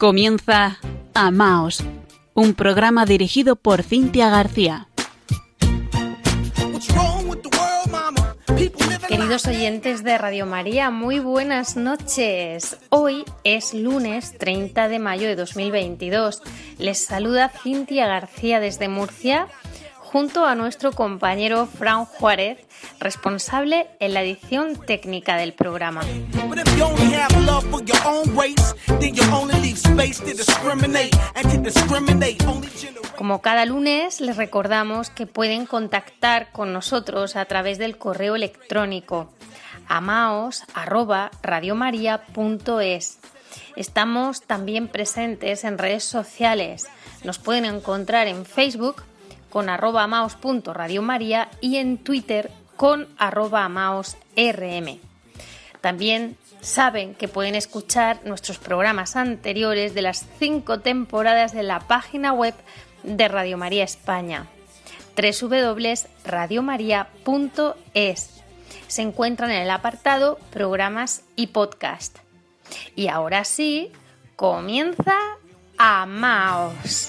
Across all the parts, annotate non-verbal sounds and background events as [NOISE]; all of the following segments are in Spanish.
Comienza Amaos, un programa dirigido por Cintia García. Queridos oyentes de Radio María, muy buenas noches. Hoy es lunes 30 de mayo de 2022. Les saluda Cintia García desde Murcia junto a nuestro compañero Fran Juárez, responsable en la edición técnica del programa. Como cada lunes, les recordamos que pueden contactar con nosotros a través del correo electrónico amaos@radiomaria.es. Estamos también presentes en redes sociales. Nos pueden encontrar en Facebook con arroba maos.radiomaria y en Twitter con arroba maosrm. También saben que pueden escuchar nuestros programas anteriores de las cinco temporadas de la página web de Radio María España www.radiomaria.es. Se encuentran en el apartado Programas y Podcast. Y ahora sí, comienza Amaos.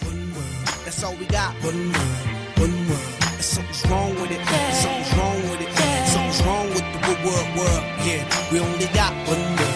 Wrong with it. Something's wrong with it. Something's wrong with the world, world. Yeah, we only got one world,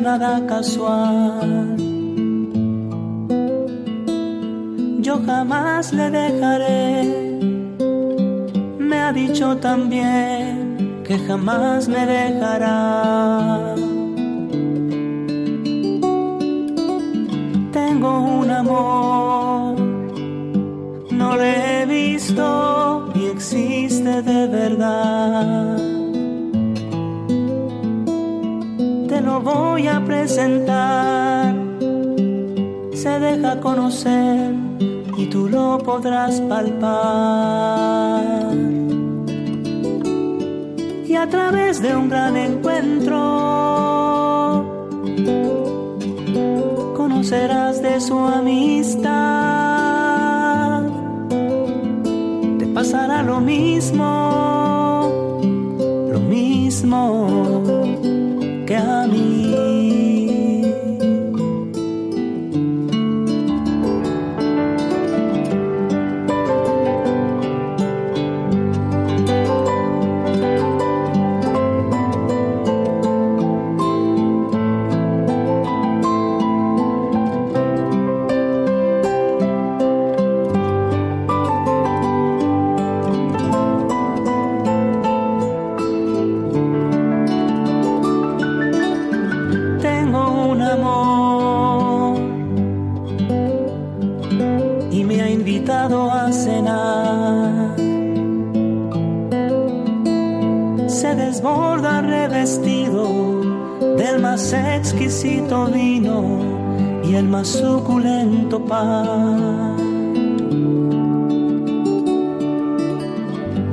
nada casual. Yo jamás le dejaré, me ha dicho también que jamás me dejará. Voy a presentar. Se deja conocer y tú lo podrás palpar. Y a través de un gran encuentro conocerás de su amistad. Te pasará lo mismo,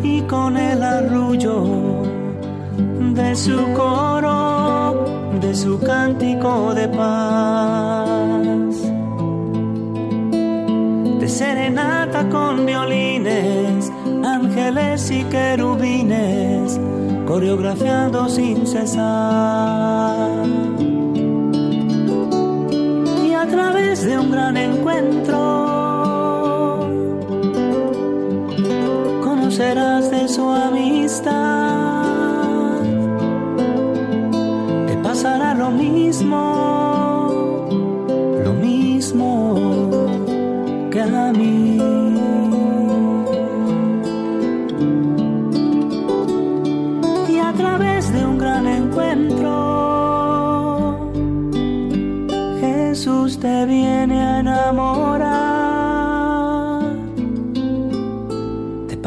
Y con el arrullo de su coro, de su cántico de paz, de serenata con violines, ángeles y querubines coreografiando sin cesar.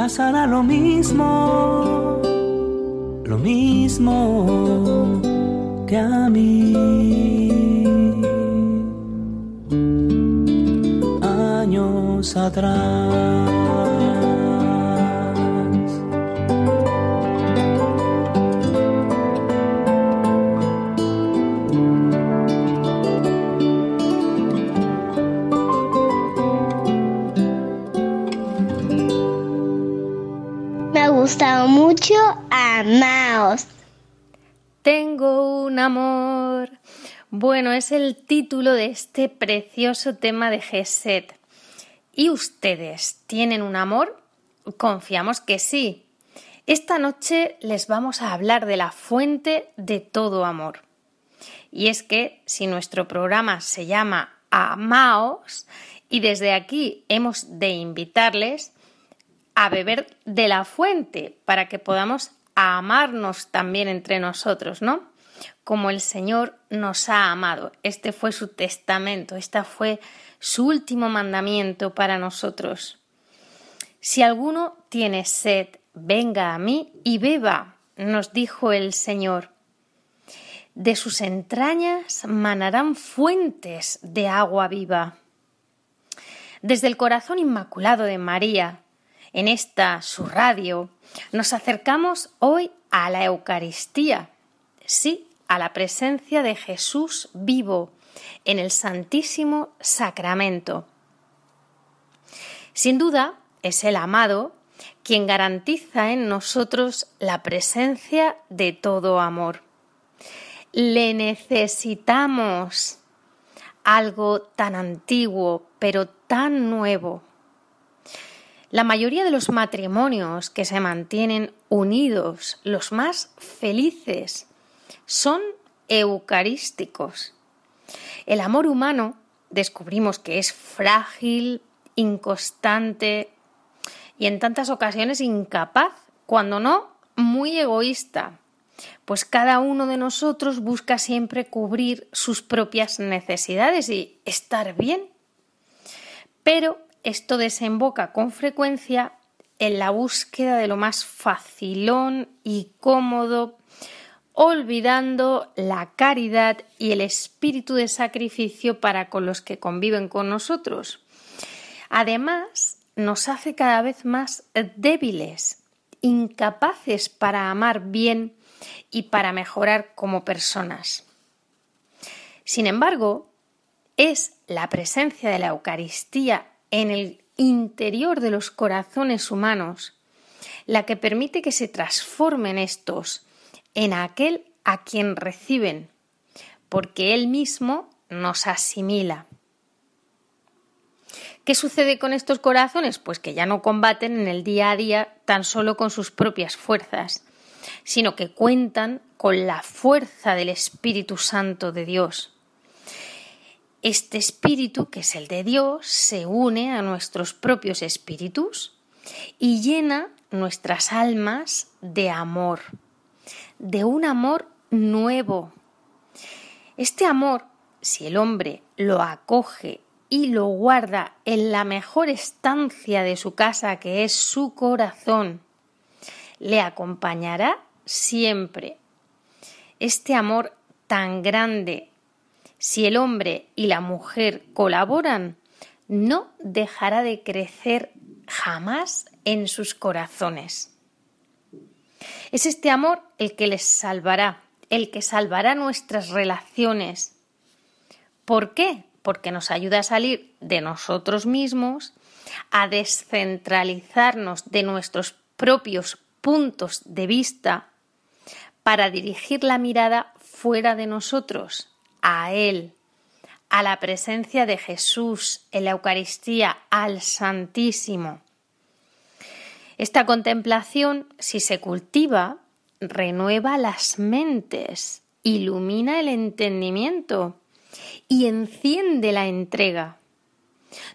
Pasará lo mismo, lo mismo que a mí. Años atrás. Mucho, amaos. Tengo un amor. Bueno, es el título de este precioso tema de Geset. ¿Y ustedes tienen un amor? Confiamos que sí. Esta noche les vamos a hablar de la fuente de todo amor. Y es que si nuestro programa se llama Amaos y desde aquí hemos de invitarles a beber de la fuente para que podamos amarnos también entre nosotros, ¿no? Como el Señor nos ha amado. Este fue su testamento, este fue su último mandamiento para nosotros. Si alguno tiene sed, venga a mí y beba, nos dijo el Señor. De sus entrañas manarán fuentes de agua viva. Desde el corazón inmaculado de María, en esta su radio, nos acercamos hoy a la Eucaristía, sí, a la presencia de Jesús vivo en el Santísimo Sacramento. Sin duda, es el amado quien garantiza en nosotros la presencia de todo amor. Le necesitamos algo tan antiguo, pero tan nuevo la mayoría de los matrimonios que se mantienen unidos, los más felices, son eucarísticos. El amor humano descubrimos que es frágil, inconstante y en tantas ocasiones incapaz, cuando no, muy egoísta, pues cada uno de nosotros busca siempre cubrir sus propias necesidades y estar bien. Pero esto desemboca con frecuencia en la búsqueda de lo más facilón y cómodo, olvidando la caridad y el espíritu de sacrificio para con los que conviven con nosotros. Además, nos hace cada vez más débiles, incapaces para amar bien y para mejorar como personas. Sin embargo, es la presencia de la Eucaristía en el interior de los corazones humanos, la que permite que se transformen estos en aquel a quien reciben, porque Él mismo nos asimila. ¿Qué sucede con estos corazones? Pues que ya no combaten en el día a día tan solo con sus propias fuerzas, sino que cuentan con la fuerza del Espíritu Santo de Dios. Este espíritu, que es el de Dios, se une a nuestros propios espíritus y llena nuestras almas de amor, de un amor nuevo. Este amor, si el hombre lo acoge y lo guarda en la mejor estancia de su casa, que es su corazón, le acompañará siempre. Este amor tan grande, si el hombre y la mujer colaboran, no dejará de crecer jamás en sus corazones. Es este amor el que les salvará, el que salvará nuestras relaciones. ¿Por qué? Porque nos ayuda a salir de nosotros mismos, a descentralizarnos de nuestros propios puntos de vista, para dirigir la mirada fuera de nosotros, a Él, a la presencia de Jesús en la Eucaristía, al Santísimo. Esta contemplación, si se cultiva, renueva las mentes, ilumina el entendimiento y enciende la entrega.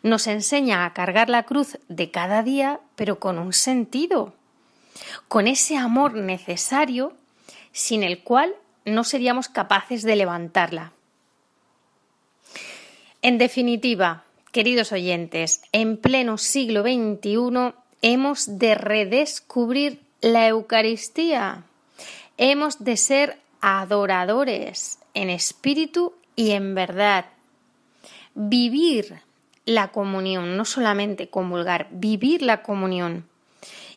Nos enseña a cargar la cruz de cada día, pero con un sentido, con ese amor necesario sin el cual no seríamos capaces de levantarla. En definitiva, queridos oyentes, en pleno siglo XXI hemos de redescubrir la Eucaristía, Hemos de ser adoradores en espíritu y en verdad. Vivir la comunión, no solamente comulgar, vivir la comunión.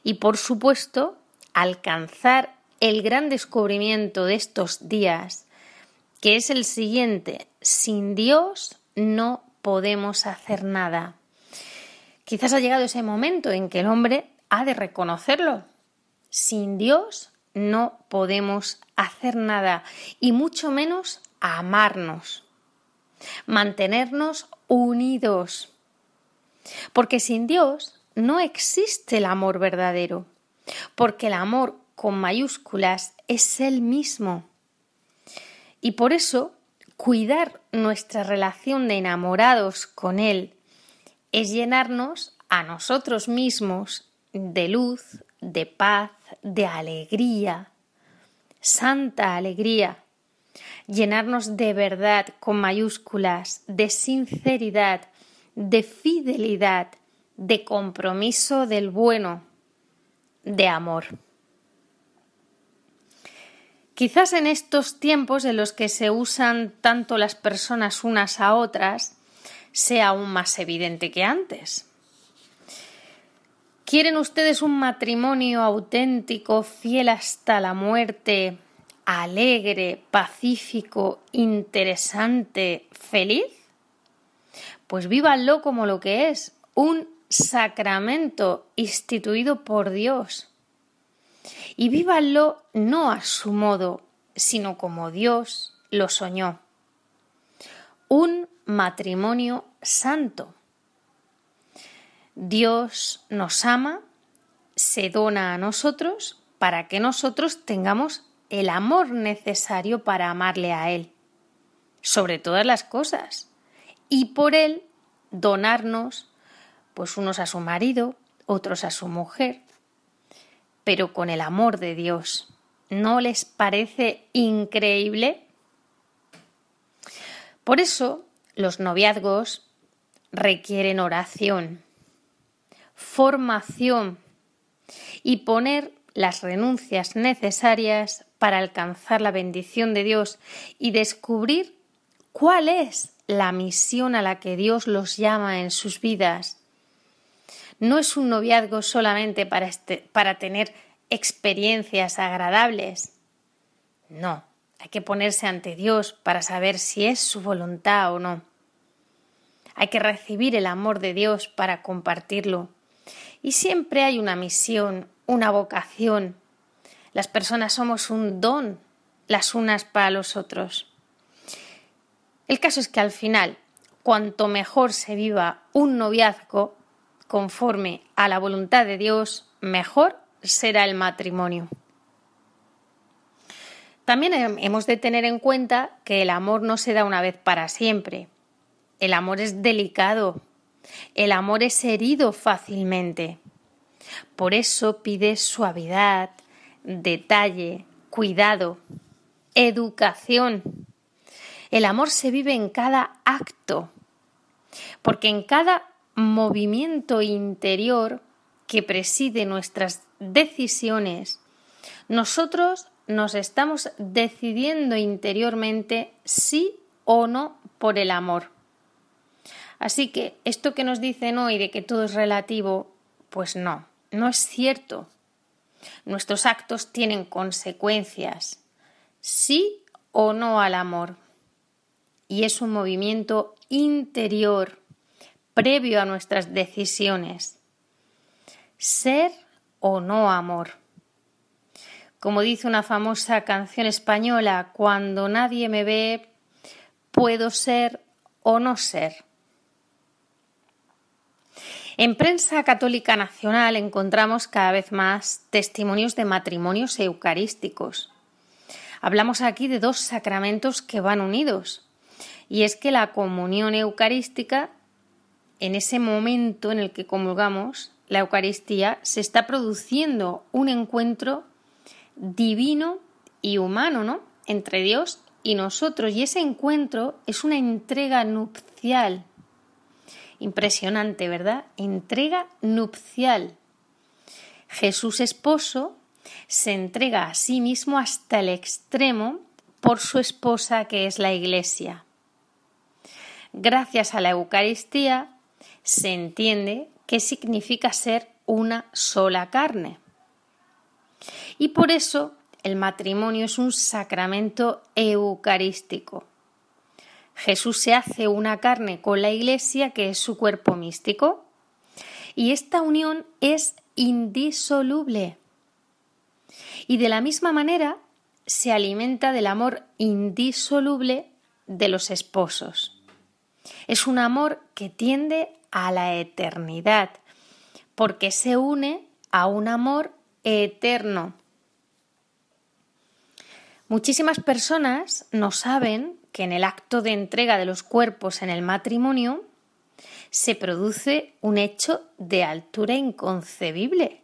Y por supuesto, alcanzar el gran descubrimiento de estos días, que es el siguiente, sin Dios no podemos hacer nada. Quizás ha llegado ese momento en que el hombre ha de reconocerlo. Sin Dios no podemos hacer nada y mucho menos amarnos, mantenernos unidos. Porque sin Dios no existe el amor verdadero, porque el amor con mayúsculas es Él mismo. Y por eso, cuidar nuestra relación de enamorados con Él es llenarnos a nosotros mismos de luz, de paz, de alegría, santa alegría, llenarnos de verdad con mayúsculas, de sinceridad, de fidelidad, de compromiso del bueno, de amor. Quizás en estos tiempos en los que se usan tanto las personas unas a otras, sea aún más evidente que antes. ¿Quieren ustedes un matrimonio auténtico, fiel hasta la muerte, alegre, pacífico, interesante, feliz? Pues vívanlo como lo que es, un sacramento instituido por Dios. Y vívanlo no a su modo, sino como Dios lo soñó. Un matrimonio santo Dios nos ama, se dona a nosotros para que nosotros tengamos el amor necesario para amarle a Él, sobre todas las cosas, y por Él donarnos, pues unos a su marido, otros a su mujer, pero con el amor de Dios. ¿No les parece increíble? Por eso los noviazgos requieren oración formación y poner las renuncias necesarias para alcanzar la bendición de Dios y descubrir cuál es la misión a la que Dios los llama en sus vidas. No es un noviazgo solamente para, este, para tener experiencias agradables. No, hay que ponerse ante Dios para saber si es su voluntad o no. Hay que recibir el amor de Dios para compartirlo y siempre hay una misión, una vocación. Las personas somos un don las unas para los otros. El caso es que al final, cuanto mejor se viva un noviazgo conforme a la voluntad de Dios, mejor será el matrimonio. También hemos de tener en cuenta que el amor no se da una vez para siempre. El amor es delicado, el amor es herido fácilmente. Por eso pide suavidad, detalle, cuidado, educación. El amor se vive en cada acto, porque en cada movimiento interior que preside nuestras decisiones, nosotros nos estamos decidiendo interiormente sí o no por el amor. Así que esto que nos dicen hoy de que todo es relativo, pues no, no es cierto. Nuestros actos tienen consecuencias, sí o no al amor. Y es un movimiento interior, previo a nuestras decisiones. Ser o no amor. Como dice una famosa canción española, cuando nadie me ve, puedo ser o no ser. En prensa católica nacional encontramos cada vez más testimonios de matrimonios eucarísticos. Hablamos aquí de dos sacramentos que van unidos. Y es que la comunión eucarística, en ese momento en el que comulgamos la Eucaristía, se está produciendo un encuentro divino y humano, ¿no? Entre Dios y nosotros. Y ese encuentro es una entrega nupcial Impresionante, ¿verdad? Entrega nupcial. Jesús esposo se entrega a sí mismo hasta el extremo por su esposa que es la Iglesia. Gracias a la Eucaristía se entiende qué significa ser una sola carne. Y por eso el matrimonio es un sacramento eucarístico. Jesús se hace una carne con la Iglesia, que es su cuerpo místico, y esta unión es indisoluble. Y de la misma manera se alimenta del amor indisoluble de los esposos. Es un amor que tiende a la eternidad, porque se une a un amor eterno. Muchísimas personas no saben que en el acto de entrega de los cuerpos en el matrimonio se produce un hecho de altura inconcebible,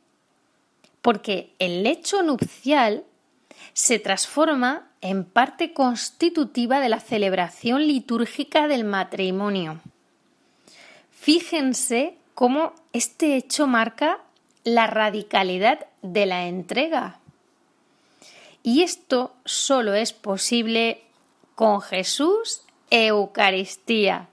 porque el lecho nupcial se transforma en parte constitutiva de la celebración litúrgica del matrimonio. Fíjense cómo este hecho marca la radicalidad de la entrega. Y esto solo es posible con Jesús Eucaristía.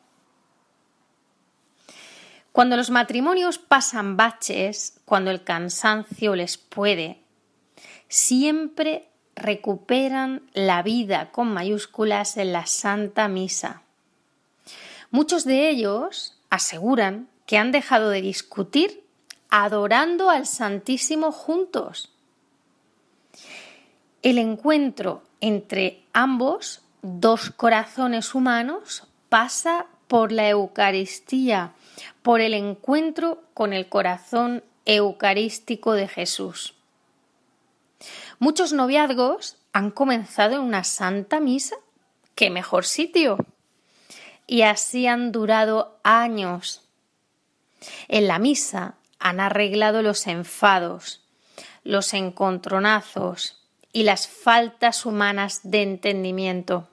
Cuando los matrimonios pasan baches, cuando el cansancio les puede, siempre recuperan la vida con mayúsculas en la Santa Misa. Muchos de ellos aseguran que han dejado de discutir adorando al Santísimo juntos. El encuentro entre ambos dos corazones humanos pasa por la Eucaristía, por el encuentro con el corazón eucarístico de Jesús. Muchos noviazgos han comenzado en una santa misa. ¡Qué mejor sitio! Y así han durado años. En la misa han arreglado los enfados, los encontronazos y las faltas humanas de entendimiento.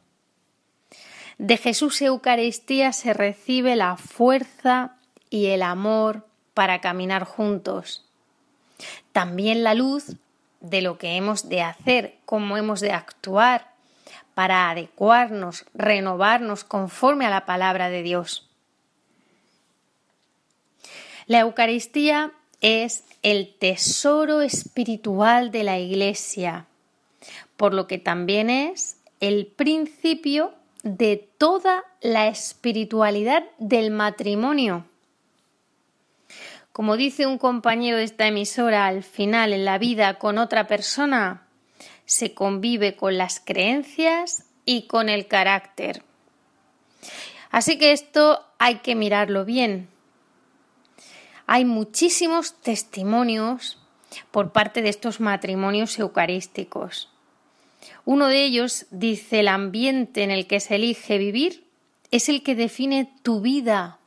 De Jesús Eucaristía se recibe la fuerza y el amor para caminar juntos. También la luz de lo que hemos de hacer, cómo hemos de actuar para adecuarnos, renovarnos conforme a la palabra de Dios. La Eucaristía es el tesoro espiritual de la Iglesia, por lo que también es el principio de toda la espiritualidad del matrimonio. Como dice un compañero de esta emisora, al final en la vida con otra persona se convive con las creencias y con el carácter. Así que esto hay que mirarlo bien. Hay muchísimos testimonios por parte de estos matrimonios eucarísticos. Uno de ellos dice el ambiente en el que se elige vivir es el que define tu vida,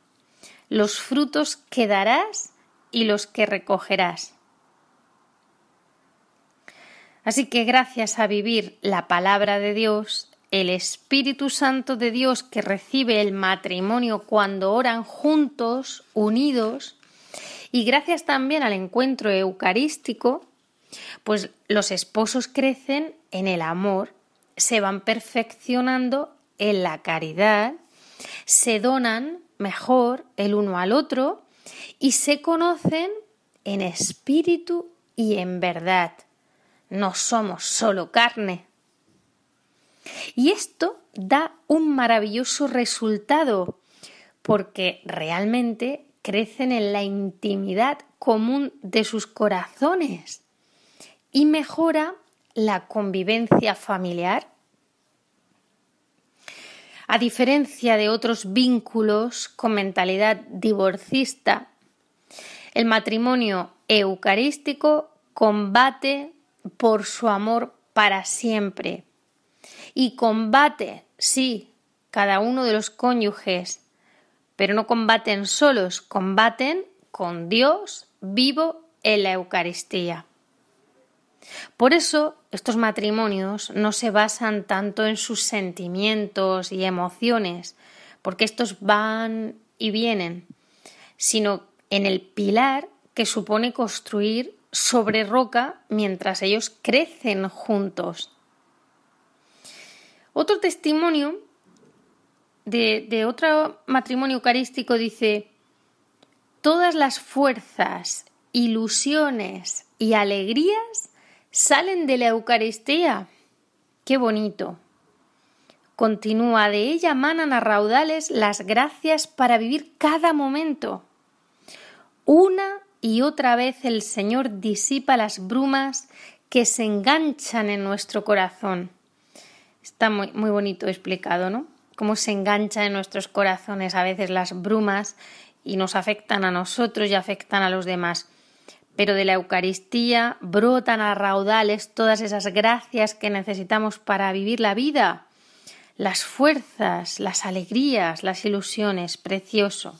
los frutos que darás y los que recogerás. Así que gracias a vivir la palabra de Dios, el Espíritu Santo de Dios que recibe el matrimonio cuando oran juntos, unidos, y gracias también al encuentro eucarístico, pues los esposos crecen en el amor, se van perfeccionando en la caridad, se donan mejor el uno al otro y se conocen en espíritu y en verdad. No somos solo carne. Y esto da un maravilloso resultado porque realmente crecen en la intimidad común de sus corazones y mejora la convivencia familiar. A diferencia de otros vínculos con mentalidad divorcista, el matrimonio eucarístico combate por su amor para siempre. Y combate, sí, cada uno de los cónyuges, pero no combaten solos, combaten con Dios vivo en la Eucaristía. Por eso estos matrimonios no se basan tanto en sus sentimientos y emociones, porque estos van y vienen, sino en el pilar que supone construir sobre roca mientras ellos crecen juntos. Otro testimonio de, otro matrimonio eucarístico dice, todas las fuerzas, ilusiones y alegrías salen de la Eucaristía. Qué bonito. Continúa, de ella manan a raudales las gracias para vivir cada momento. Una y otra vez el Señor disipa las brumas que se enganchan en nuestro corazón. Está muy, muy bonito explicado, ¿no? Cómo se enganchan en nuestros corazones a veces las brumas y nos afectan a nosotros y afectan a los demás. Pero de la Eucaristía brotan a raudales todas esas gracias que necesitamos para vivir la vida, las fuerzas, las alegrías, las ilusiones, precioso.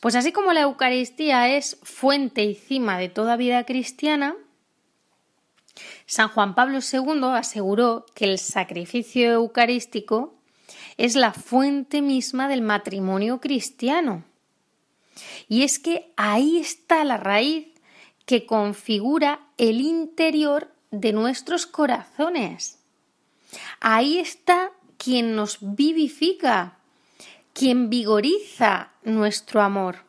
Pues así como la Eucaristía es fuente y cima de toda vida cristiana, San Juan Pablo II aseguró que el sacrificio eucarístico es la fuente misma del matrimonio cristiano. Y es que ahí está la raíz que configura el interior de nuestros corazones. Ahí está quien nos vivifica, quien vigoriza nuestro amor.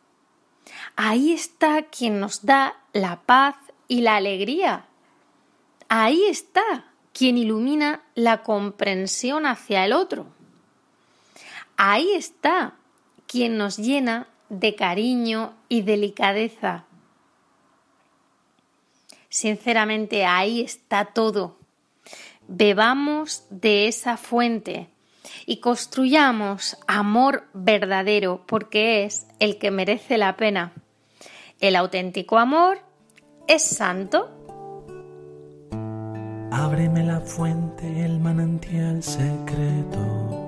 Ahí está quien nos da la paz y la alegría. Ahí está quien ilumina la comprensión hacia el otro. Ahí está quien nos llena de cariño y delicadeza. Sinceramente, ahí está todo. Bebamos de esa fuente y construyamos amor verdadero porque es el que merece la pena. El auténtico amor es santo. Ábreme la fuente, el manantial secreto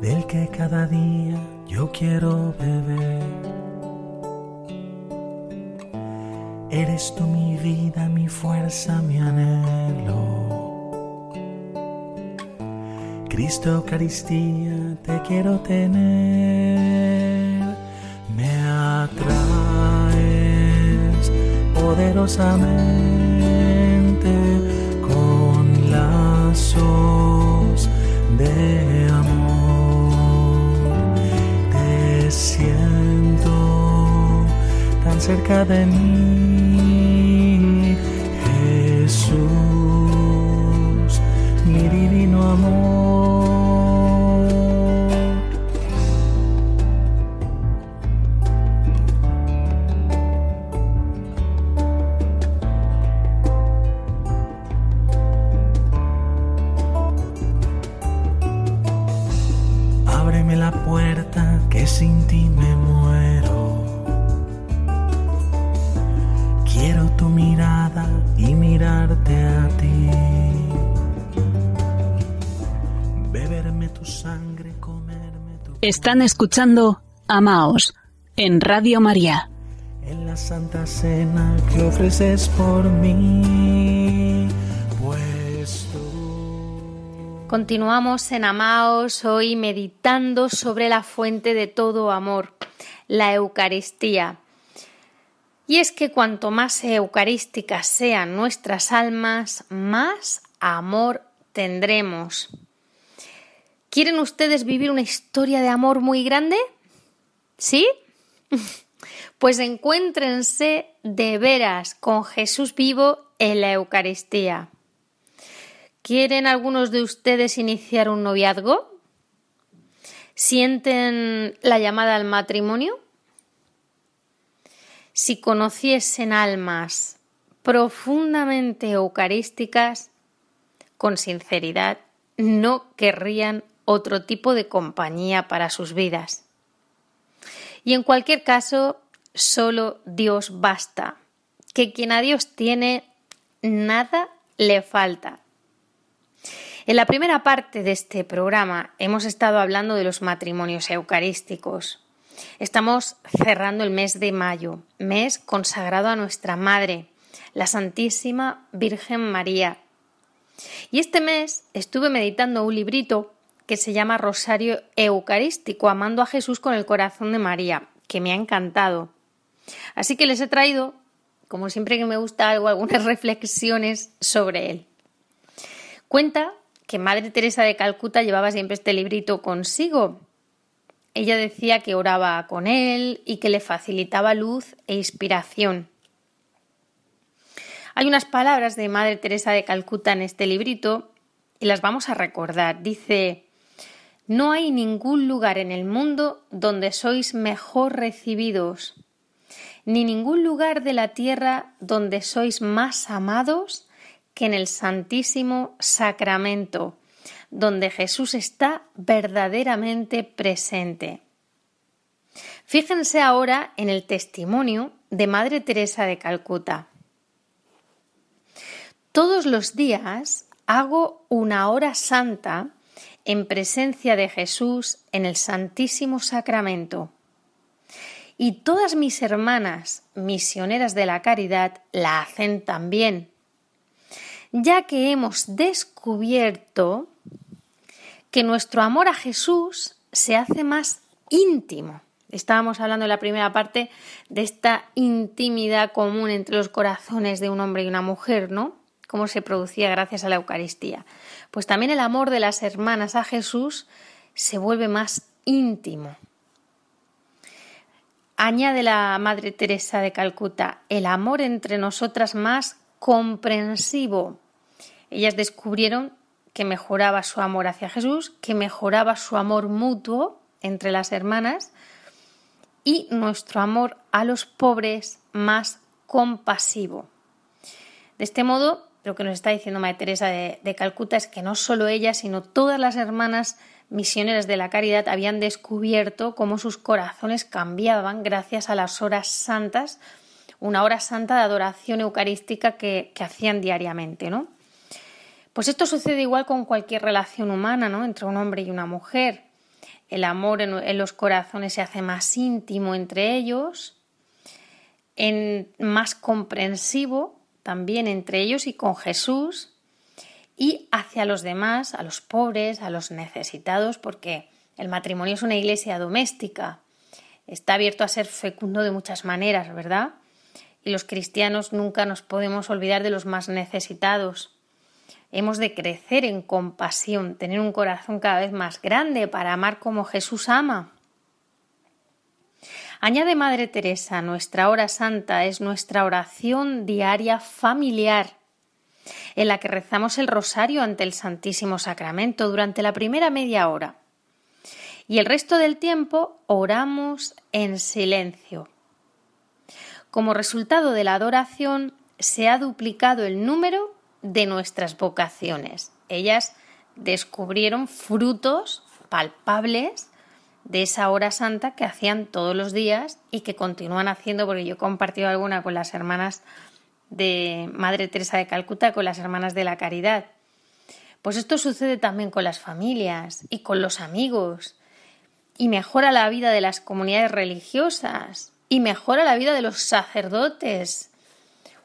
del que cada día yo quiero beber. Eres tú mi vida, mi fuerza, mi anhelo. Cristo Eucaristía, te quiero tener. Me atraes poderosamente con lazos de siento cerca de mí, Jesús, Están escuchando Amaos en Radio María. en la santa cena que ofreces por mí. Pues tú Continuamos en Amaos hoy meditando sobre la fuente de todo amor, la Eucaristía. Y es que cuanto más eucarísticas sean nuestras almas, más amor tendremos. ¿Quieren ustedes vivir una historia de amor muy grande? ¿Sí? [LAUGHS] Pues encuéntrense de veras con Jesús vivo en la Eucaristía. ¿Quieren algunos de ustedes iniciar un noviazgo? ¿Sienten la llamada al matrimonio? Si conociesen almas profundamente eucarísticas, con sinceridad, no querrían otro tipo de compañía para sus vidas. Y en cualquier caso, solo Dios basta, que quien a Dios tiene, nada le falta. En la primera parte de este programa hemos estado hablando de los matrimonios eucarísticos. Estamos cerrando el mes de mayo, mes consagrado a nuestra Madre, la Santísima Virgen María. Y este mes estuve meditando un librito que se llama Rosario Eucarístico, amando a Jesús con el corazón de María, que me ha encantado. Así que les he traído, como siempre que me gusta algo, algunas [LAUGHS] reflexiones sobre él. Cuenta que Madre Teresa de Calcuta llevaba siempre este librito consigo. Ella decía que oraba con él y que le facilitaba luz e inspiración. Hay unas palabras de Madre Teresa de Calcuta en este librito y las vamos a recordar. Dice, no hay ningún lugar en el mundo donde sois mejor recibidos, ni ningún lugar de la tierra donde sois más amados que en el Santísimo Sacramento, donde Jesús está verdaderamente presente. Fíjense ahora en el testimonio de Madre Teresa de Calcuta. Todos los días hago una hora santa en presencia de Jesús en el Santísimo Sacramento. Y todas mis hermanas misioneras de la caridad la hacen también, ya que hemos descubierto que nuestro amor a Jesús se hace más íntimo. Estábamos hablando en la primera parte de esta intimidad común entre los corazones de un hombre y una mujer, ¿no? Cómo se producía gracias a la Eucaristía. Pues también el amor de las hermanas a Jesús se vuelve más íntimo. Añade la Madre Teresa de Calcuta, el amor entre nosotras más comprensivo. Ellas descubrieron que mejoraba su amor hacia Jesús, que mejoraba su amor mutuo entre las hermanas y nuestro amor a los pobres más compasivo. De este modo, lo que nos está diciendo Madre Teresa de, Calcuta es que no solo ella, sino todas las hermanas misioneras de la caridad habían descubierto cómo sus corazones cambiaban gracias a las horas santas, una hora santa de adoración eucarística que, hacían diariamente, ¿no? Pues esto sucede igual con cualquier relación humana, ¿no? Entre un hombre y una mujer. El amor en, los corazones se hace más íntimo entre ellos, más comprensivo también entre ellos y con Jesús y hacia los demás, a los pobres, a los necesitados, porque el matrimonio es una iglesia doméstica, está abierto a ser fecundo de muchas maneras, ¿verdad? Y los cristianos nunca nos podemos olvidar de los más necesitados. Hemos de crecer en compasión, tener un corazón cada vez más grande para amar como Jesús ama. Añade Madre Teresa, nuestra hora santa es nuestra oración diaria familiar, en la que rezamos el rosario ante el Santísimo Sacramento durante la primera media hora. Y el resto del tiempo oramos en silencio. Como resultado de la adoración, se ha duplicado el número de nuestras vocaciones. Ellas descubrieron frutos palpables de esa hora santa que hacían todos los días y que continúan haciendo, porque yo he compartido alguna con las hermanas de Madre Teresa de Calcuta, con las hermanas de la Caridad. Pues esto sucede también con las familias y con los amigos, y mejora la vida de las comunidades religiosas, y mejora la vida de los sacerdotes.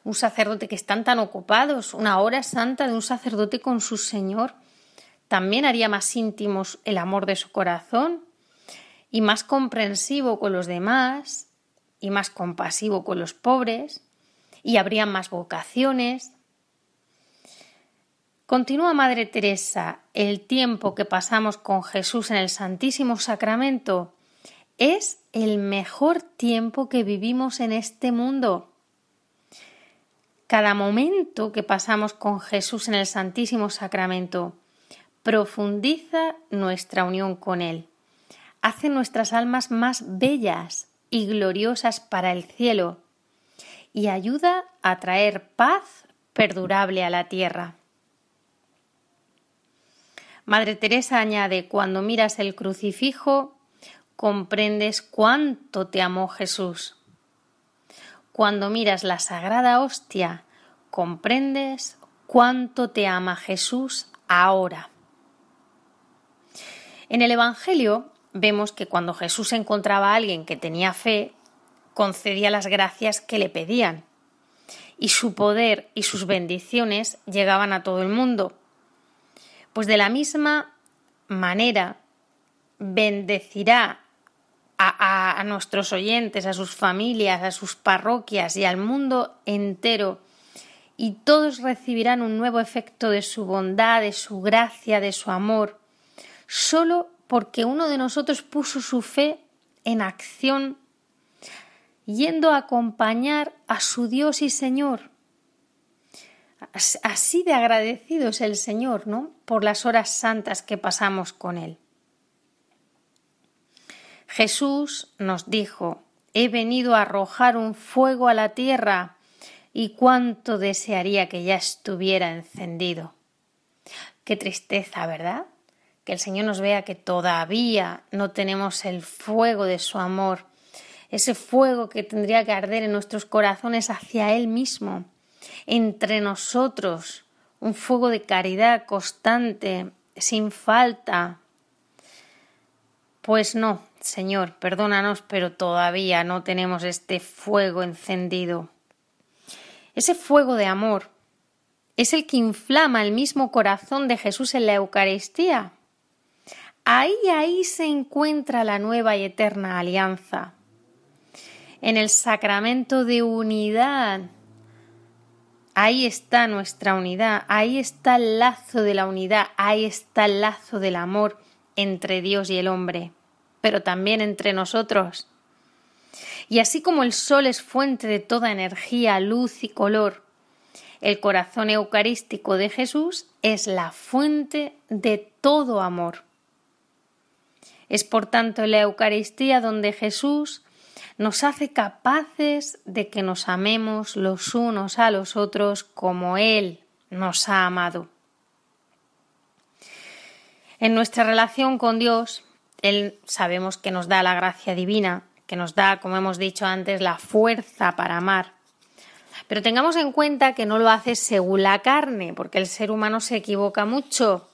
Un sacerdote que están tan ocupados, una hora santa de un sacerdote con su Señor, también haría más íntimos el amor de su corazón y más comprensivo con los demás y más compasivo con los pobres y habría más vocaciones. Continúa Madre Teresa, el tiempo que pasamos con Jesús en el Santísimo Sacramento es el mejor tiempo que vivimos en este mundo. Cada momento que pasamos con Jesús en el Santísimo Sacramento profundiza nuestra unión con Él hace nuestras almas más bellas y gloriosas para el cielo y ayuda a traer paz perdurable a la tierra. Madre Teresa añade, cuando miras el crucifijo, comprendes cuánto te amó Jesús. Cuando miras la sagrada hostia, comprendes cuánto te ama Jesús ahora. En el Evangelio vemos que cuando Jesús encontraba a alguien que tenía fe, concedía las gracias que le pedían, y su poder y sus bendiciones llegaban a todo el mundo. Pues de la misma manera bendecirá a, nuestros oyentes, a sus familias, a sus parroquias y al mundo entero. Y todos recibirán un nuevo efecto de su bondad, de su gracia, de su amor, solo porque uno de nosotros puso su fe en acción, yendo a acompañar a su Dios y Señor. Así de agradecido es el Señor, ¿no? Por las horas santas que pasamos con Él. Jesús nos dijo, he venido a arrojar un fuego a la tierra y cuánto desearía que ya estuviera encendido. Qué tristeza, ¿verdad? Que el Señor nos vea que todavía no tenemos el fuego de su amor, ese fuego que tendría que arder en nuestros corazones hacia Él mismo, entre nosotros, un fuego de caridad constante, sin falta. Pues no, Señor, perdónanos, pero todavía no tenemos este fuego encendido. Ese fuego de amor es el que inflama el mismo corazón de Jesús en la Eucaristía. Ahí, ahí se encuentra la nueva y eterna alianza. En el sacramento de unidad. Ahí está nuestra unidad, ahí está el lazo de la unidad, ahí está el lazo del amor entre Dios y el hombre pero también entre nosotros. Y así como el sol es fuente de toda energía, luz y color, el corazón eucarístico de Jesús es la fuente de todo amor. Es por tanto la Eucaristía donde Jesús nos hace capaces de que nos amemos los unos a los otros como Él nos ha amado. En nuestra relación con Dios él sabemos que nos da la gracia divina, que nos da, como hemos dicho antes, la fuerza para amar. Pero tengamos en cuenta que no lo hace según la carne, porque el ser humano se equivoca mucho.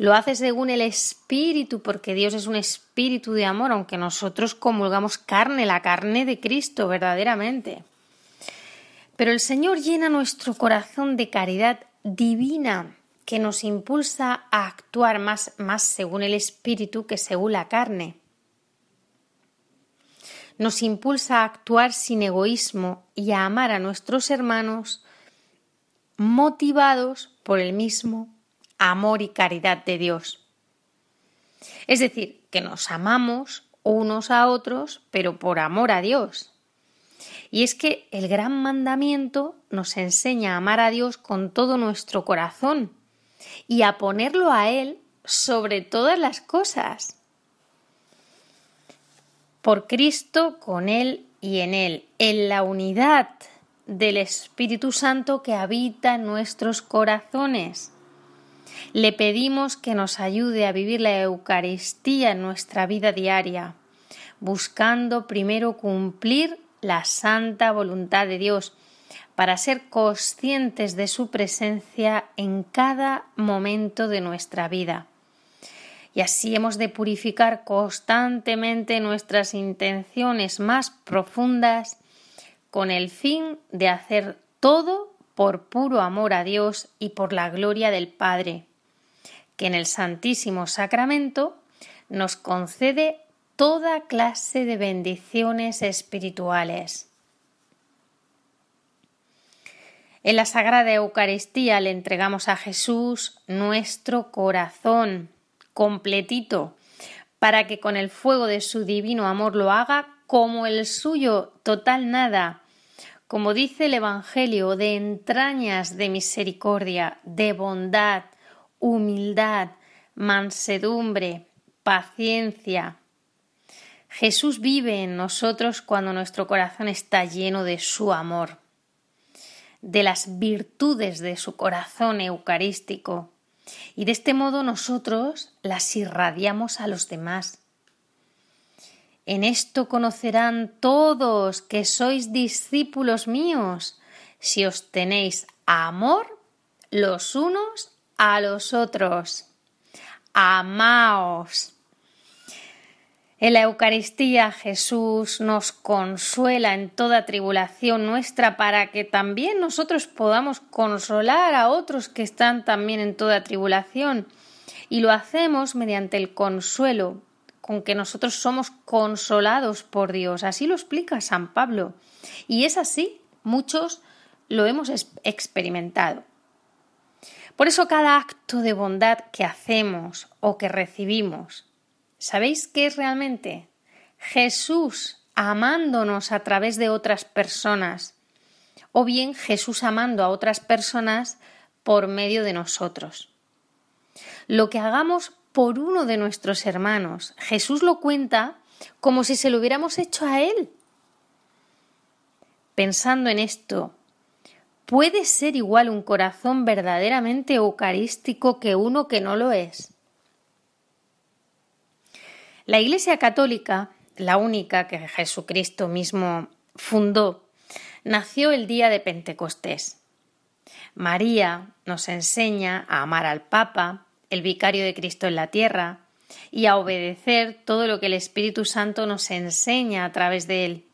Lo hace según el espíritu, porque Dios es un espíritu de amor, aunque nosotros comulgamos carne, la carne de Cristo verdaderamente. Pero el Señor llena nuestro corazón de caridad divina que nos impulsa a actuar más, más según el espíritu que según la carne. Nos impulsa a actuar sin egoísmo y a amar a nuestros hermanos motivados por el mismo amor y caridad de Dios. Es decir, que nos amamos unos a otros, pero por amor a Dios. Y es que el gran mandamiento nos enseña a amar a Dios con todo nuestro corazón, y a ponerlo a Él sobre todas las cosas. Por Cristo, con Él y en Él, en la unidad del Espíritu Santo que habita en nuestros corazones. Le pedimos que nos ayude a vivir la Eucaristía en nuestra vida diaria, buscando primero cumplir la santa voluntad de Dios para ser conscientes de su presencia en cada momento de nuestra vida. Y así hemos de purificar constantemente nuestras intenciones más profundas con el fin de hacer todo por puro amor a Dios y por la gloria del Padre, que en el Santísimo Sacramento nos concede toda clase de bendiciones espirituales. En la Sagrada Eucaristía le entregamos a Jesús nuestro corazón completito, para que con el fuego de su divino amor lo haga como el suyo total nada, como dice el Evangelio, de entrañas de misericordia, de bondad, humildad, mansedumbre, paciencia. Jesús vive en nosotros cuando nuestro corazón está lleno de su amor de las virtudes de su corazón eucarístico y de este modo nosotros las irradiamos a los demás. En esto conocerán todos que sois discípulos míos, si os tenéis amor los unos a los otros. Amaos. En la Eucaristía Jesús nos consuela en toda tribulación nuestra para que también nosotros podamos consolar a otros que están también en toda tribulación. Y lo hacemos mediante el consuelo con que nosotros somos consolados por Dios. Así lo explica San Pablo. Y es así, muchos lo hemos experimentado. Por eso cada acto de bondad que hacemos o que recibimos, ¿sabéis qué es realmente? Jesús amándonos a través de otras personas o bien Jesús amando a otras personas por medio de nosotros. Lo que hagamos por uno de nuestros hermanos, Jesús lo cuenta como si se lo hubiéramos hecho a Él. Pensando en esto, ¿puede ser igual un corazón verdaderamente eucarístico que uno que no lo es? La Iglesia Católica, la única que Jesucristo mismo fundó, nació el día de Pentecostés. María nos enseña a amar al Papa, el vicario de Cristo en la tierra, y a obedecer todo lo que el Espíritu Santo nos enseña a través de él.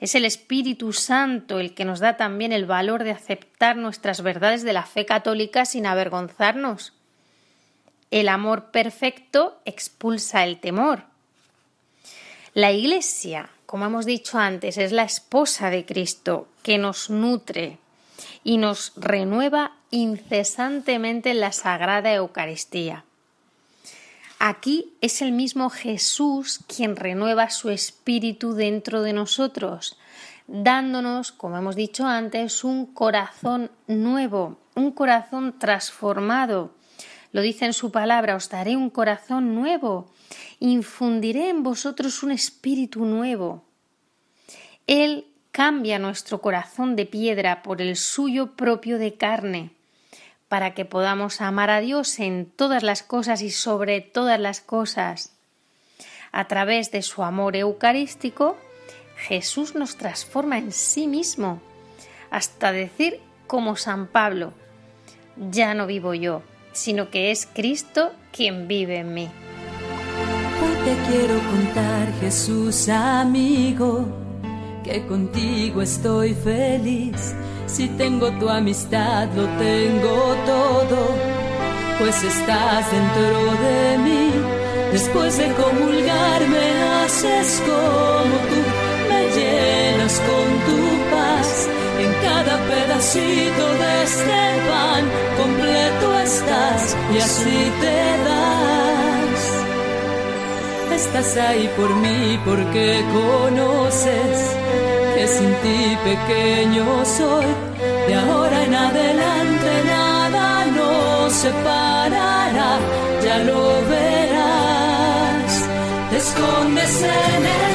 Es el Espíritu Santo el que nos da también el valor de aceptar nuestras verdades de la fe católica sin avergonzarnos. El amor perfecto expulsa el temor. La Iglesia como hemos dicho antes, es la esposa de Cristo que nos nutre y nos renueva incesantemente en la Sagrada Eucaristía. Aquí es el mismo Jesús quien renueva su espíritu dentro de nosotros, dándonos, como hemos dicho antes, un corazón nuevo, un corazón transformado. Lo dice en su palabra, os daré un corazón nuevo infundiré en vosotros un espíritu nuevo. Él cambia nuestro corazón de piedra por el suyo propio de carne, para que podamos amar a Dios en todas las cosas y sobre todas las cosas. A través de su amor eucarístico, Jesús nos transforma en sí mismo, hasta decir como San Pablo, ya no vivo yo, sino que es Cristo quien vive en mí. Hoy te quiero contar, Jesús amigo, que contigo estoy feliz. Si tengo tu amistad, lo tengo todo, pues estás dentro de mí. Después de comulgar me haces como tú, me llenas con tu paz. En cada pedacito de este pan completo estás y así te das estás ahí por mí porque conoces que sin ti pequeño soy. De ahora en adelante nada nos separará, ya lo verás. Te escondes en el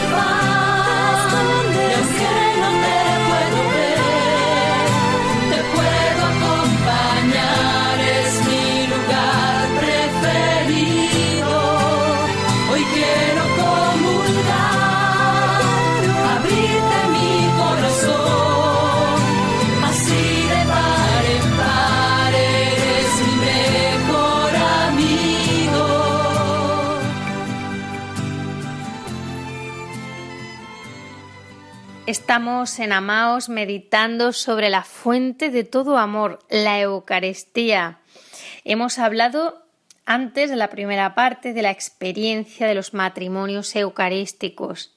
Estamos en Amaos meditando sobre la fuente de todo amor, la Eucaristía. Hemos hablado antes de la primera parte de la experiencia de los matrimonios eucarísticos.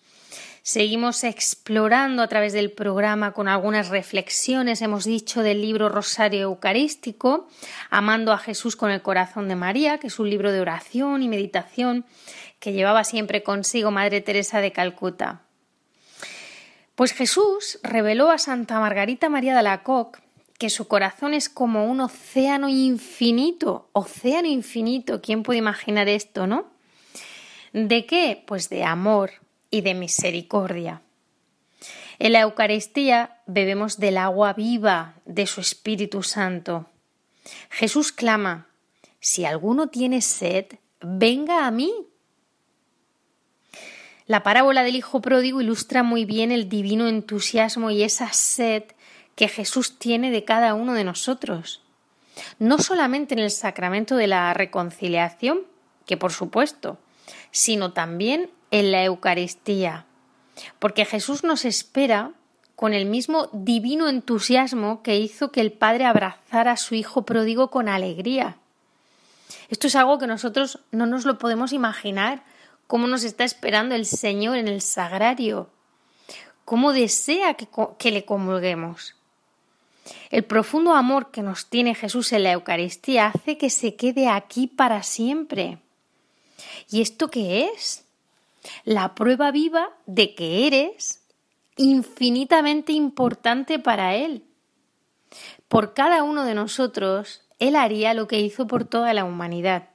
Seguimos explorando a través del programa con algunas reflexiones, hemos dicho, del libro Rosario Eucarístico, Amando a Jesús con el corazón de María, que es un libro de oración y meditación que llevaba siempre consigo Madre Teresa de Calcuta. Pues Jesús reveló a Santa Margarita María de Alacoque que su corazón es como un océano infinito, océano infinito, ¿quién puede imaginar esto, no? ¿De qué? Pues de amor y de misericordia. En la Eucaristía bebemos del agua viva de su Espíritu Santo. Jesús clama, si alguno tiene sed, venga a mí la parábola del Hijo Pródigo ilustra muy bien el divino entusiasmo y esa sed que Jesús tiene de cada uno de nosotros. No solamente en el sacramento de la reconciliación, que por supuesto, sino también en la Eucaristía, porque Jesús nos espera con el mismo divino entusiasmo que hizo que el Padre abrazara a su Hijo pródigo con alegría. Esto es algo que nosotros no nos lo podemos imaginar cómo nos está esperando el Señor en el sagrario, cómo desea que, le comulguemos. El profundo amor que nos tiene Jesús en la Eucaristía hace que se quede aquí para siempre. ¿Y esto qué es? La prueba viva de que eres infinitamente importante para Él. Por cada uno de nosotros, Él haría lo que hizo por toda la humanidad.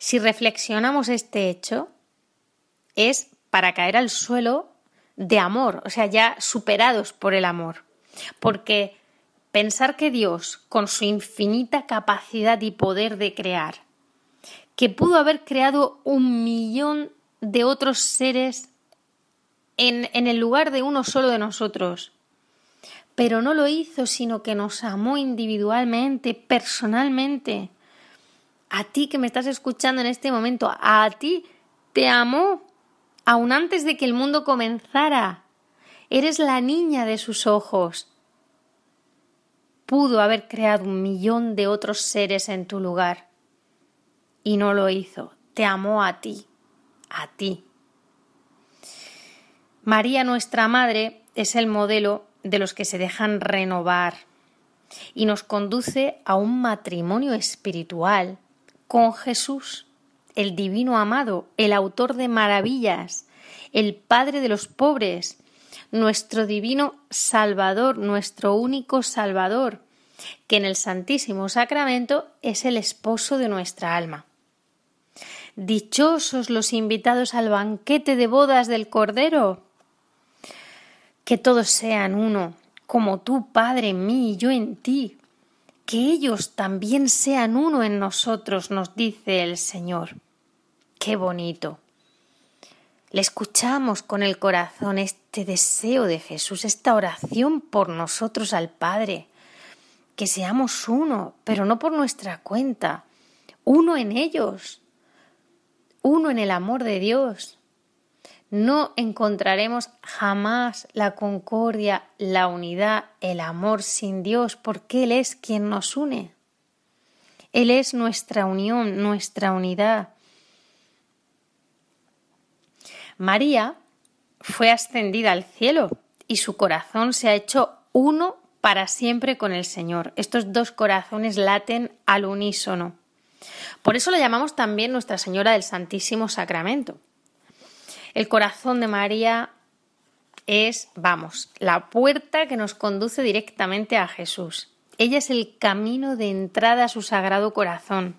Si reflexionamos este hecho, es para caer al suelo de amor, o sea, ya superados por el amor. Porque pensar que Dios, con su infinita capacidad y poder de crear, que pudo haber creado un millón de otros seres en, en, el lugar de uno solo de nosotros, pero no lo hizo, sino que nos amó individualmente, personalmente. A ti que me estás escuchando en este momento, a ti te amó, aun antes de que el mundo comenzara. Eres la niña de sus ojos. Pudo haber creado un millón de otros seres en tu lugar y no lo hizo. Te amó a ti, a ti. María nuestra Madre es el modelo de los que se dejan renovar y nos conduce a un matrimonio espiritual con Jesús, el divino amado, el autor de maravillas, el Padre de los pobres, nuestro divino Salvador, nuestro único Salvador, que en el Santísimo Sacramento es el esposo de nuestra alma. Dichosos los invitados al banquete de bodas del Cordero. Que todos sean uno, como tú, Padre, en mí y yo en ti. Que ellos también sean uno en nosotros, nos dice el Señor. Qué bonito. Le escuchamos con el corazón este deseo de Jesús, esta oración por nosotros al Padre. Que seamos uno, pero no por nuestra cuenta, uno en ellos, uno en el amor de Dios. No encontraremos jamás la concordia, la unidad, el amor sin Dios, porque Él es quien nos une. Él es nuestra unión, nuestra unidad. María fue ascendida al cielo y su corazón se ha hecho uno para siempre con el Señor. Estos dos corazones laten al unísono. Por eso la llamamos también Nuestra Señora del Santísimo Sacramento. El corazón de María es, vamos, la puerta que nos conduce directamente a Jesús. Ella es el camino de entrada a su sagrado corazón.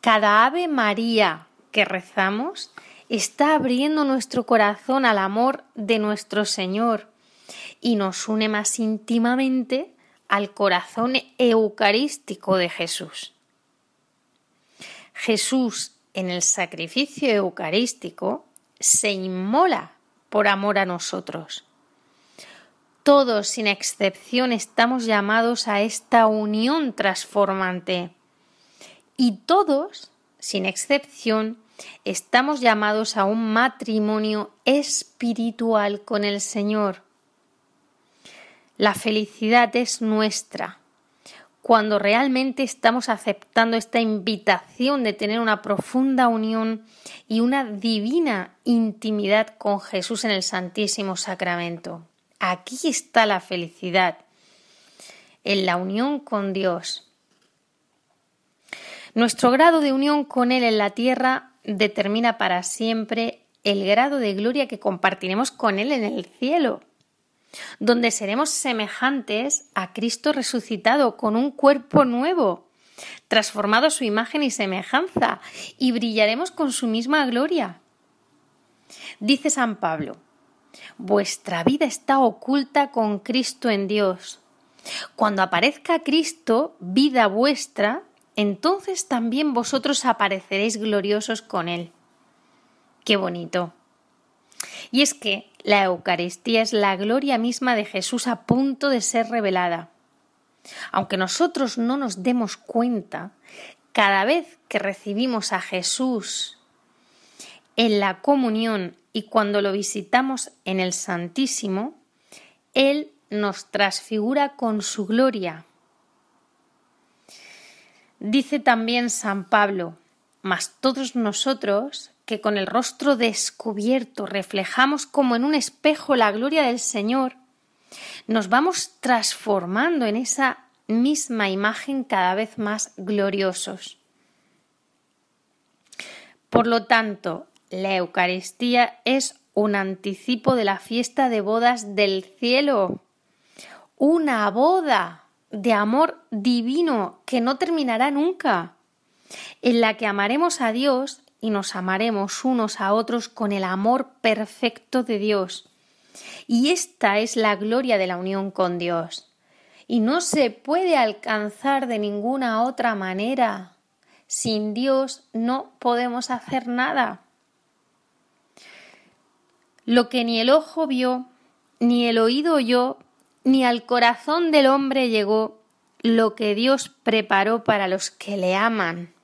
Cada Ave María que rezamos está abriendo nuestro corazón al amor de nuestro Señor y nos une más íntimamente al corazón eucarístico de Jesús. Jesús en el sacrificio eucarístico se inmola por amor a nosotros. Todos, sin excepción, estamos llamados a esta unión transformante. Y todos, sin excepción, estamos llamados a un matrimonio espiritual con el Señor. La felicidad es nuestra cuando realmente estamos aceptando esta invitación de tener una profunda unión y una divina intimidad con Jesús en el Santísimo Sacramento. Aquí está la felicidad, en la unión con Dios. Nuestro grado de unión con Él en la tierra determina para siempre el grado de gloria que compartiremos con Él en el cielo donde seremos semejantes a Cristo resucitado con un cuerpo nuevo, transformado a su imagen y semejanza, y brillaremos con su misma gloria. Dice San Pablo, vuestra vida está oculta con Cristo en Dios. Cuando aparezca Cristo, vida vuestra, entonces también vosotros apareceréis gloriosos con Él. Qué bonito. Y es que la Eucaristía es la gloria misma de Jesús a punto de ser revelada. Aunque nosotros no nos demos cuenta, cada vez que recibimos a Jesús en la comunión y cuando lo visitamos en el Santísimo, Él nos transfigura con su gloria. Dice también San Pablo, mas todos nosotros, que con el rostro descubierto reflejamos como en un espejo la gloria del Señor, nos vamos transformando en esa misma imagen cada vez más gloriosos. Por lo tanto, la Eucaristía es un anticipo de la fiesta de bodas del cielo, una boda de amor divino que no terminará nunca, en la que amaremos a Dios y nos amaremos unos a otros con el amor perfecto de Dios. Y esta es la gloria de la unión con Dios. Y no se puede alcanzar de ninguna otra manera. Sin Dios no podemos hacer nada. Lo que ni el ojo vio, ni el oído oyó, ni al corazón del hombre llegó, lo que Dios preparó para los que le aman.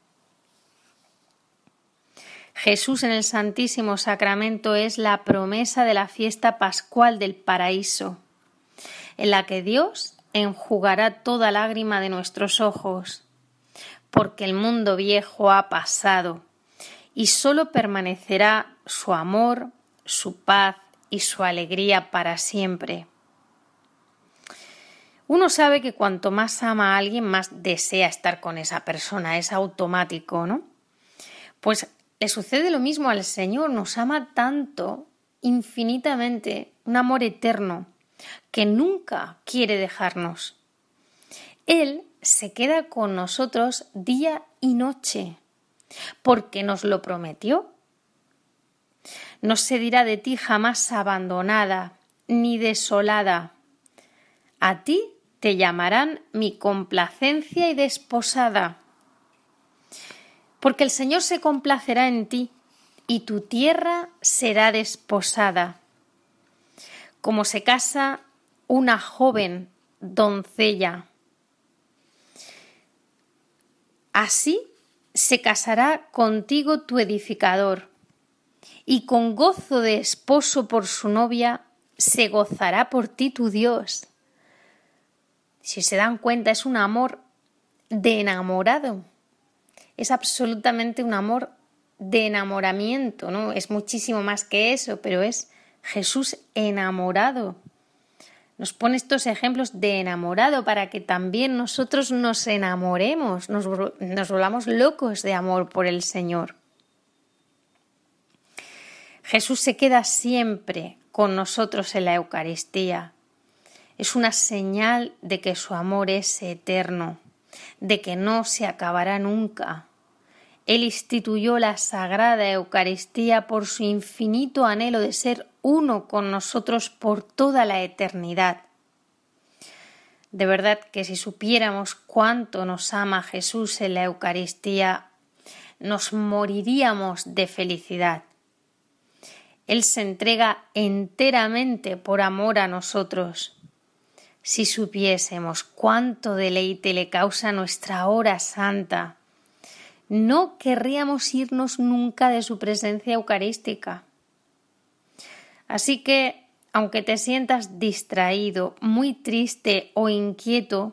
Jesús en el Santísimo Sacramento es la promesa de la fiesta pascual del paraíso, en la que Dios enjugará toda lágrima de nuestros ojos, porque el mundo viejo ha pasado y sólo permanecerá su amor, su paz y su alegría para siempre. Uno sabe que cuanto más ama a alguien, más desea estar con esa persona, es automático, ¿no? Pues le sucede lo mismo al Señor, nos ama tanto, infinitamente, un amor eterno, que nunca quiere dejarnos. Él se queda con nosotros día y noche, porque nos lo prometió. No se dirá de ti jamás abandonada ni desolada. A ti te llamarán mi complacencia y desposada. Porque el Señor se complacerá en ti y tu tierra será desposada. Como se casa una joven doncella. Así se casará contigo tu edificador y con gozo de esposo por su novia se gozará por ti tu Dios. Si se dan cuenta, es un amor de enamorado. Es absolutamente un amor de enamoramiento, ¿no? Es muchísimo más que eso, pero es Jesús enamorado. Nos pone estos ejemplos de enamorado para que también nosotros nos enamoremos, nos, nos volvamos locos de amor por el Señor. Jesús se queda siempre con nosotros en la Eucaristía. Es una señal de que su amor es eterno, de que no se acabará nunca. Él instituyó la Sagrada Eucaristía por su infinito anhelo de ser uno con nosotros por toda la eternidad. De verdad que si supiéramos cuánto nos ama Jesús en la Eucaristía, nos moriríamos de felicidad. Él se entrega enteramente por amor a nosotros. Si supiésemos cuánto deleite le causa nuestra hora santa, no querríamos irnos nunca de su presencia eucarística. Así que, aunque te sientas distraído, muy triste o inquieto,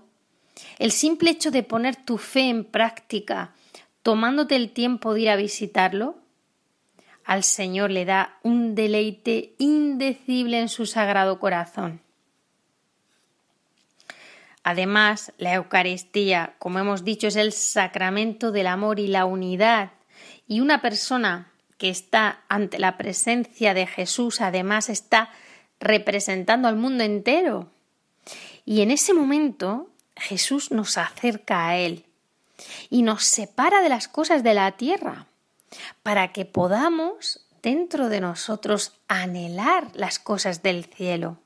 el simple hecho de poner tu fe en práctica, tomándote el tiempo de ir a visitarlo, al Señor le da un deleite indecible en su sagrado corazón. Además, la Eucaristía, como hemos dicho, es el sacramento del amor y la unidad, y una persona que está ante la presencia de Jesús además está representando al mundo entero. Y en ese momento Jesús nos acerca a Él y nos separa de las cosas de la tierra para que podamos dentro de nosotros anhelar las cosas del cielo.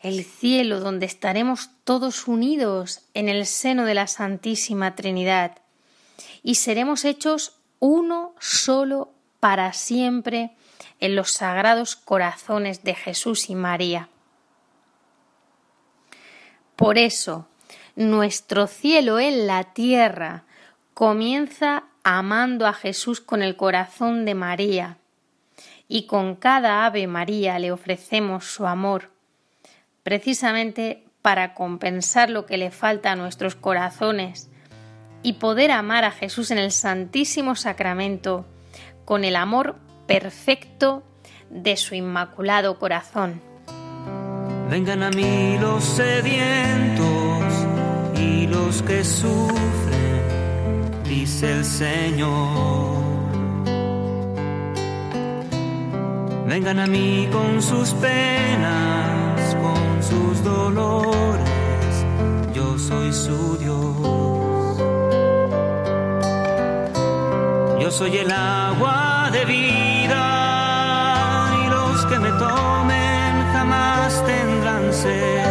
El cielo donde estaremos todos unidos en el seno de la Santísima Trinidad y seremos hechos uno solo para siempre en los sagrados corazones de Jesús y María. Por eso, nuestro cielo en la tierra comienza amando a Jesús con el corazón de María, y con cada Ave María le ofrecemos su amor, precisamente para compensar lo que le falta a nuestros corazones, y poder amar a Jesús en el Santísimo Sacramento con el amor perfecto de su inmaculado corazón. Vengan a mí los sedientos y los que sufren, dice el Señor. Vengan a mí con sus penas, sus dolores, yo soy su Dios. Yo soy el agua de vida y los que me tomen jamás tendrán sed.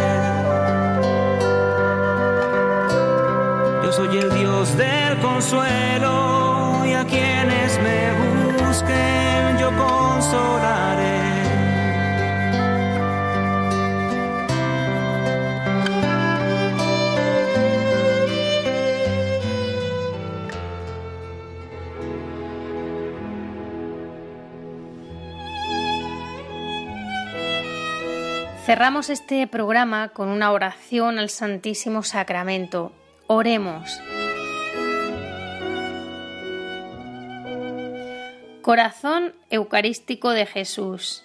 Yo soy el Dios del consuelo Cerramos este programa con una oración al Santísimo Sacramento. Oremos. Corazón Eucarístico de Jesús,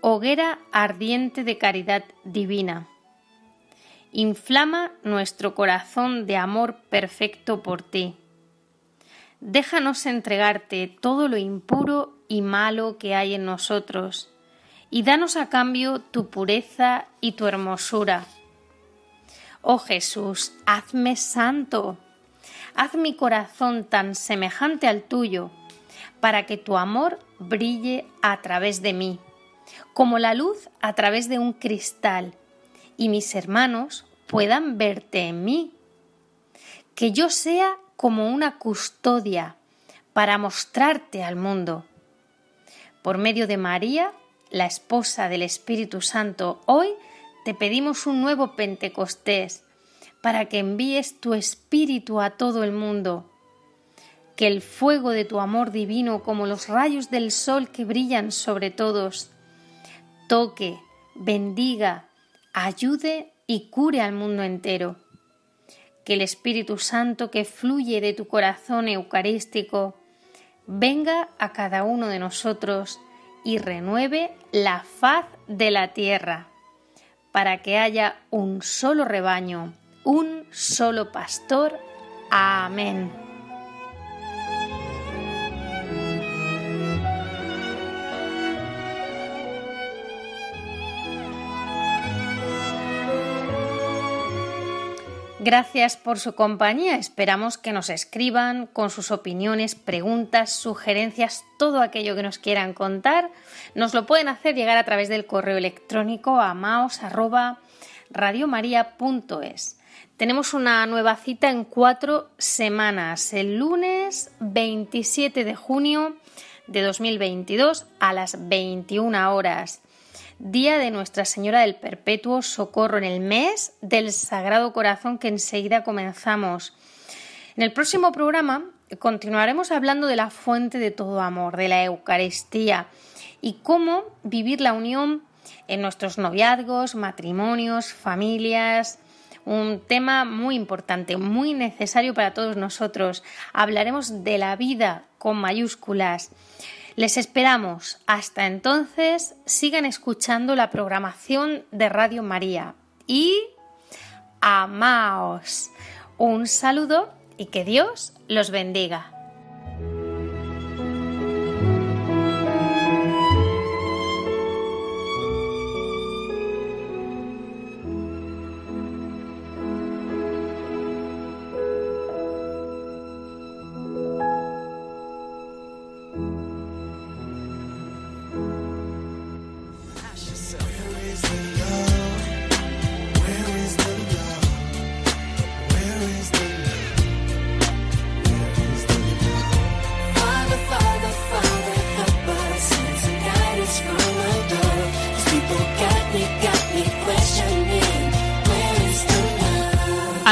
hoguera ardiente de caridad divina. Inflama nuestro corazón de amor perfecto por ti. Déjanos entregarte todo lo impuro y malo que hay en nosotros, y danos a cambio tu pureza y tu hermosura. Oh Jesús, hazme santo, haz mi corazón tan semejante al tuyo, para que tu amor brille a través de mí, como la luz a través de un cristal, y mis hermanos puedan verte en mí. Que yo sea como una custodia para mostrarte al mundo. Por medio de María, la esposa del Espíritu Santo, hoy te pedimos un nuevo Pentecostés para que envíes tu Espíritu a todo el mundo que el fuego de tu amor divino, como los rayos del sol que brillan sobre todos, toque, bendiga, ayude y cure al mundo entero. Que el Espíritu Santo que fluye de tu corazón eucarístico venga a cada uno de nosotros y renueve la faz de la tierra, para que haya un solo rebaño, un solo pastor. Amén. Gracias por su compañía. Esperamos que nos escriban con sus opiniones, preguntas, sugerencias, todo aquello que nos quieran contar. Nos lo pueden hacer llegar a través del correo electrónico a maos@radiomaria.es. Tenemos una nueva cita en cuatro semanas, el lunes 27 de junio de 2022 a las 21 horas día de Nuestra Señora del Perpetuo Socorro, en el mes del Sagrado Corazón que enseguida comenzamos. En el próximo programa continuaremos hablando de la fuente de todo amor, de la Eucaristía y cómo vivir la unión en nuestros noviazgos, matrimonios, familias, un tema muy importante, muy necesario para todos nosotros. Hablaremos de la vida con mayúsculas. Les esperamos. Hasta entonces, sigan escuchando la programación de Radio María y amaos. Un saludo y que Dios los bendiga.